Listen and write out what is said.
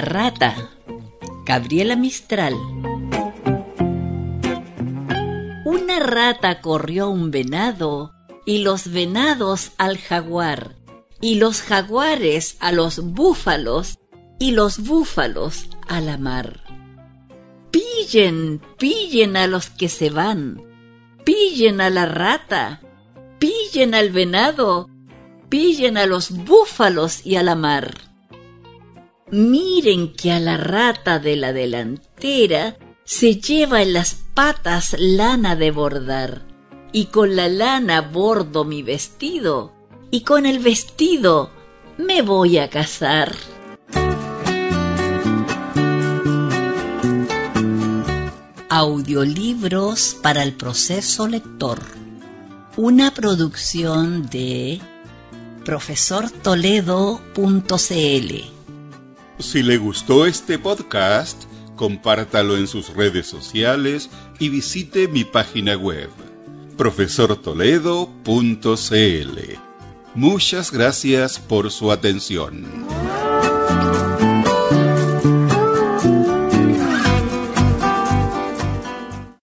Rata. Gabriela Mistral. Una rata corrió a un venado y los venados al jaguar y los jaguares a los búfalos y los búfalos a la mar. Pillen, pillen a los que se van, pillen a la rata, pillen al venado, pillen a los búfalos y a la mar. Miren que a la rata de la delantera se lleva en las patas lana de bordar, y con la lana bordo mi vestido, y con el vestido me voy a casar. Audiolibros para el proceso lector. Una producción de profesortoledo.cl si le gustó este podcast, compártalo en sus redes sociales y visite mi página web, profesortoledo.cl. Muchas gracias por su atención.